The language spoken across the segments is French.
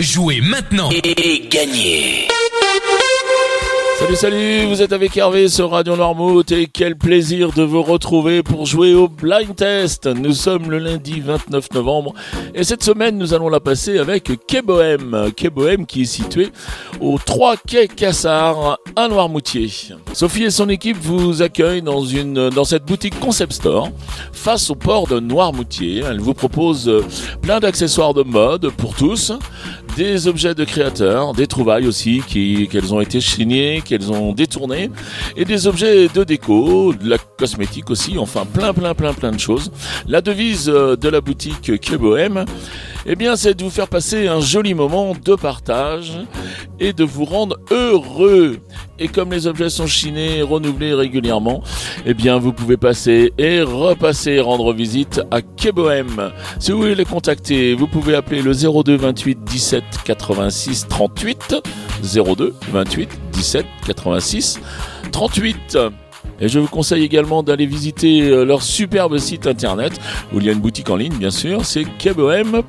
Jouez maintenant et gagnez Salut salut, vous êtes avec Hervé sur Radio Noirmouth et quel plaisir de vous retrouver pour jouer au blind test. Nous sommes le lundi 29 novembre et cette semaine nous allons la passer avec Quai-Bohème. Quai-Bohème qui est situé au 3 quai Cassard à Noirmoutier. Sophie et son équipe vous accueillent dans, une, dans cette boutique Concept Store face au port de Noirmoutier. Elle vous propose plein d'accessoires de mode pour tous, des objets de créateurs, des trouvailles aussi qui qu'elles ont été chignées, qu'elles ont détournées, et des objets de déco, de la cosmétique aussi, enfin plein plein plein plein de choses. La devise euh, de la boutique Que Bohème, eh bien c'est de vous faire passer un joli moment de partage et de vous rendre heureux. Et comme les objets sont chinés et renouvelés régulièrement, eh bien vous pouvez passer et repasser rendre visite à Bohème. Si vous voulez les contacter, vous pouvez appeler le 02 28 17 86 38 02 28 17 86 38. Et je vous conseille également d'aller visiter euh, leur superbe site internet où il y a une boutique en ligne bien sûr, c'est kbohem.fr.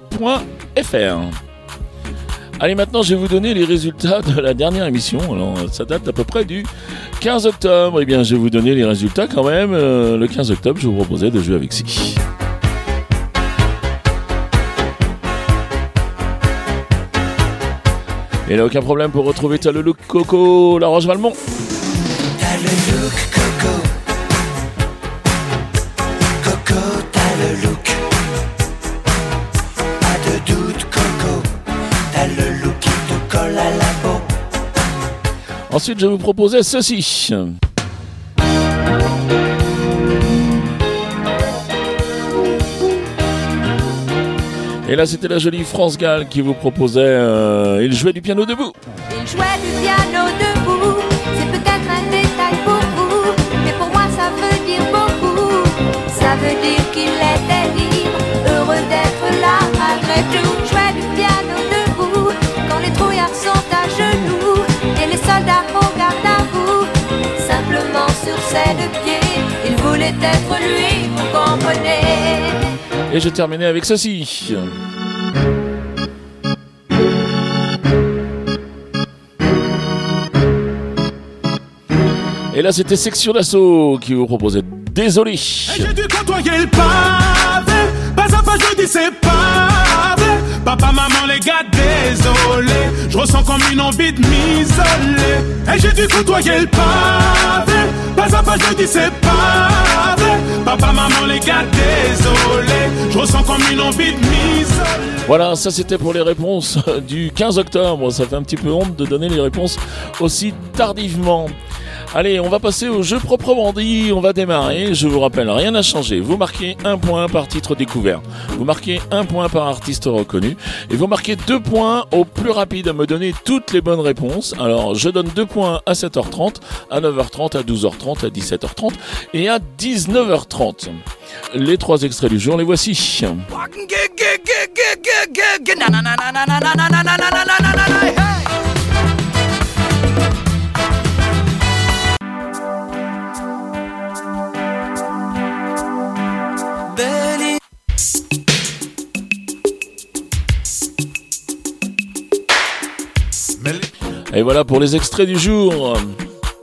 Allez, maintenant, je vais vous donner les résultats de la dernière émission. Alors, ça date à peu près du 15 octobre. Eh bien, je vais vous donner les résultats quand même. Euh, le 15 octobre, je vous proposais de jouer avec Si. Et là, aucun problème pour retrouver T'as Coco, la Roche Valmont. Colle à la peau. Ensuite, je vous proposais ceci. Et là, c'était la jolie France Gall qui vous proposait. euh, il jouait du piano debout. Il jouait du piano debout, Deux pieds, il voulait être lui, vous comprenez. Et je terminais avec ceci. Et là, c'était Section d'Assaut qui vous proposait Désolé. Et J'ai dû côtoyer le pavé, pas à pas je dis c'est pavé. Papa, maman, les gars, désolé, je ressens comme une envie de m'isoler. Et j'ai dû côtoyer le pavé, pas à pas je dis c'est pavé. Papa, maman, les gars, désolé, je comme une envie de m'isoler. Voilà, ça c'était pour les réponses du 15 octobre. Ça fait un petit peu honte de donner les réponses aussi tardivement. Allez, on va passer au jeu proprement dit. On va démarrer. Je vous rappelle, rien n'a changé. Vous marquez un point par titre découvert. Vous marquez un point par artiste reconnu. Et vous marquez deux points au plus rapide à me donner toutes les bonnes réponses. Alors, je donne deux points à 7h30, à 9h30, à 12h30, à 17h30 et à 19h30. Les trois extraits du jour, les voici. Et voilà pour les extraits du jour.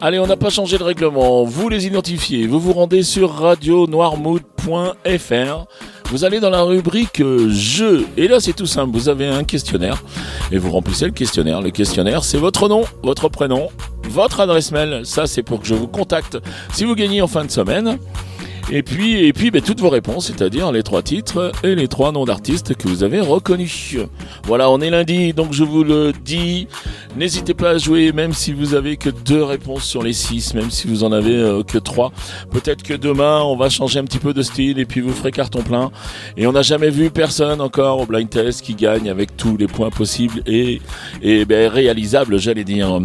Allez, on n'a pas changé de règlement. Vous les identifiez. Vous vous rendez sur radionoirmood.fr. Vous allez dans la rubrique euh, jeux. Et là, c'est tout simple. Vous avez un questionnaire. Et vous remplissez le questionnaire. Le questionnaire, c'est votre nom, votre prénom, votre adresse mail. Ça, c'est pour que je vous contacte si vous gagnez en fin de semaine. Et puis, et puis ben, toutes vos réponses, c'est-à-dire les trois titres et les trois noms d'artistes que vous avez reconnus. Voilà, on est lundi, donc je vous le dis. N'hésitez pas à jouer, même si vous avez que deux réponses sur les six, même si vous en avez euh, que trois. Peut-être que demain, on va changer un petit peu de style et puis vous ferez carton plein. Et on n'a jamais vu personne encore au blind test qui gagne avec tous les points possibles et, et ben, réalisables, j'allais dire.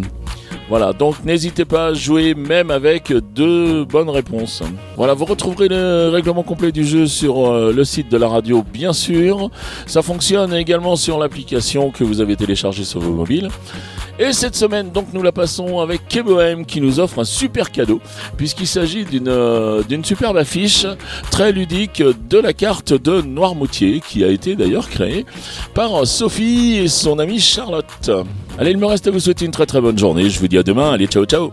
Voilà, donc n'hésitez pas à jouer même avec deux bonnes réponses. Voilà, vous retrouverez le règlement complet du jeu sur euh, le site de la radio, bien sûr. Ça fonctionne également sur l'application que vous avez téléchargée sur vos mobiles. Et cette semaine, donc, nous la passons avec Kebohem qui nous offre un super cadeau, puisqu'il s'agit d'une euh, d'une superbe affiche très ludique de la carte de Noirmoutier, qui a été d'ailleurs créée par Sophie et son amie Charlotte. Allez, il me reste à vous souhaiter une très très bonne journée. Je vous dis à demain. Allez, ciao ciao